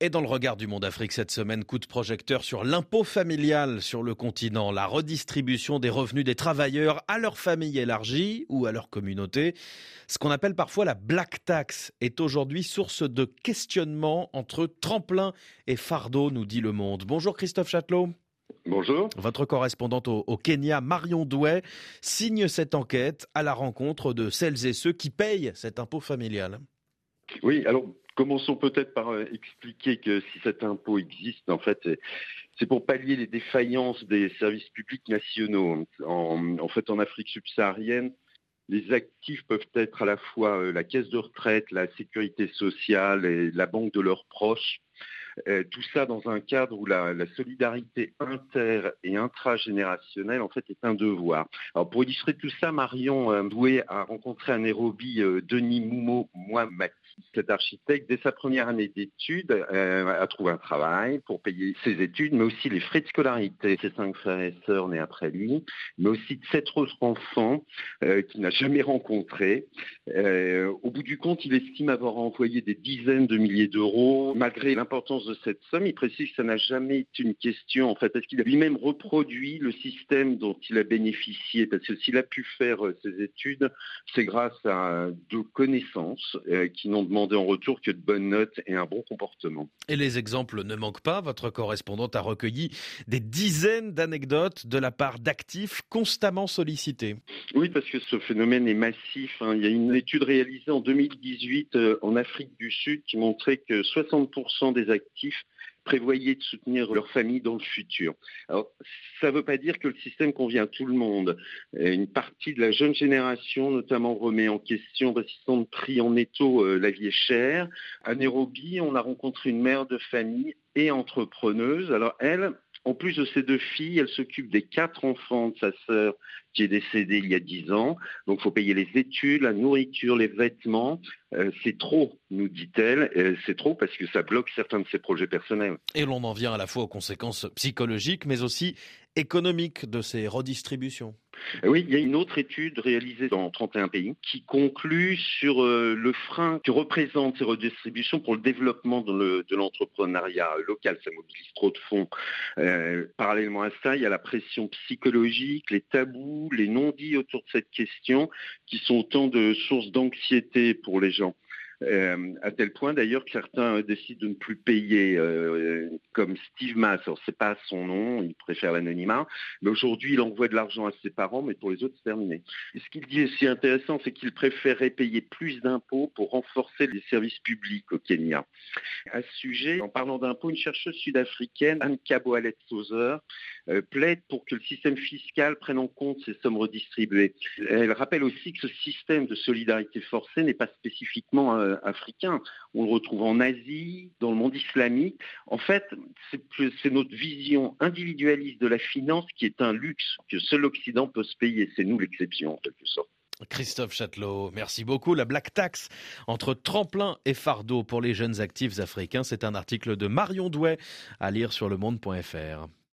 Et dans le regard du monde Afrique cette semaine, coup de projecteur sur l'impôt familial sur le continent, la redistribution des revenus des travailleurs à leur famille élargie ou à leur communauté. Ce qu'on appelle parfois la black tax est aujourd'hui source de questionnement entre tremplin et fardeau, nous dit le monde. Bonjour Christophe Châtelot. Bonjour. Votre correspondante au, au, Kenya, Marion Douai, signe cette enquête à la rencontre de celles et ceux qui payent cet impôt familial. Oui, alors Commençons peut-être par euh, expliquer que si cet impôt existe, en fait, c'est pour pallier les défaillances des services publics nationaux. En, fait, en Afrique subsaharienne, les actifs peuvent être à la fois euh, la caisse de retraite, la sécurité sociale et la banque de leurs proches. Euh, tout ça dans un cadre où la, solidarité inter et intragénérationnelle en fait est un devoir. Alors pour illustrer tout ça, Marion Doué a rencontré à Nairobi Denis Moumo Mouamati. Cet architecte, dès sa première année d'études, euh, a trouvé un travail pour payer ses études, mais aussi les frais de scolarité ses cinq frères et sœurs nés après lui, mais aussi de sept autres enfants euh, qu'il n'a jamais rencontrés. Euh, au bout du compte, il estime avoir envoyé des dizaines de milliers d'euros. Malgré l'importance de cette somme, il précise que ça n'a jamais été une question. En fait, est-ce qu'il a lui-même reproduit le système dont il a bénéficié? Parce que s'il a pu faire ses études, c'est grâce à deux connaissances qui n'ont demandé en retour que de bonnes notes et un bon comportement. Et les exemples ne manquent pas. Votre correspondante a recueilli des dizaines d'anecdotes de la part d'actifs constamment sollicités. Oui, parce que ce phénomène est massif. Hein. Il y a une étude réalisée en 2018 euh, en Afrique du Sud qui montrait que 60% des actifs prévoyaient de soutenir leur famille dans le futur. Alors, ça ne veut pas dire que le système convient à tout le monde. Une partie de la jeune génération, notamment, remet en question, résistant de prix en étau, euh, la vie est chère. À Nairobi, on a rencontré une mère de famille et entrepreneuse. Alors, elle, en plus de ses deux filles, elle s'occupe des quatre enfants de sa sœur qui est décédée il y a dix ans. Donc, il faut payer les études, la nourriture, les vêtements. Euh, c'est trop, nous dit-elle. Euh, c'est trop parce que ça bloque certains de ses projets personnels. Et l'on en vient à la fois aux conséquences psychologiques, mais aussi économiques de ces redistributions. Oui, il y a une autre étude réalisée dans 31 pays qui conclut sur euh, le frein que représentent ces redistributions pour le développement de l'entrepreneuriat le, local. Ça mobilise trop de fonds. Euh, parallèlement à ça, il y a la pression psychologique, les tabous, les non-dits autour de cette question qui sont autant de sources d'anxiété pour les gens. Euh, à tel point d'ailleurs que certains décident de ne plus payer, euh, comme Steve Mass. Alors c'est pas son nom, il préfère l'anonymat, mais aujourd'hui il envoie de l'argent à ses parents, mais pour les autres c'est terminé. Et ce qu'il dit aussi intéressant, c'est qu'il préférait payer plus d'impôts pour renforcer les services publics au Kenya. À ce sujet, en parlant d'impôts, une chercheuse sud-africaine, Anne Kaboalet Sauzer, euh, plaide pour que le système fiscal prenne en compte ces sommes redistribuées. Elle rappelle aussi que ce système de solidarité forcée n'est pas spécifiquement africain. On le retrouve en Asie, dans le monde islamique. En fait, c'est notre vision individualiste de la finance qui est un luxe que seul l'Occident peut se payer. C'est nous l'exception, en quelque sorte. Christophe Châtelot, merci beaucoup. La Black Tax entre tremplin et fardeau pour les jeunes actifs africains, c'est un article de Marion Douai à lire sur le monde.fr.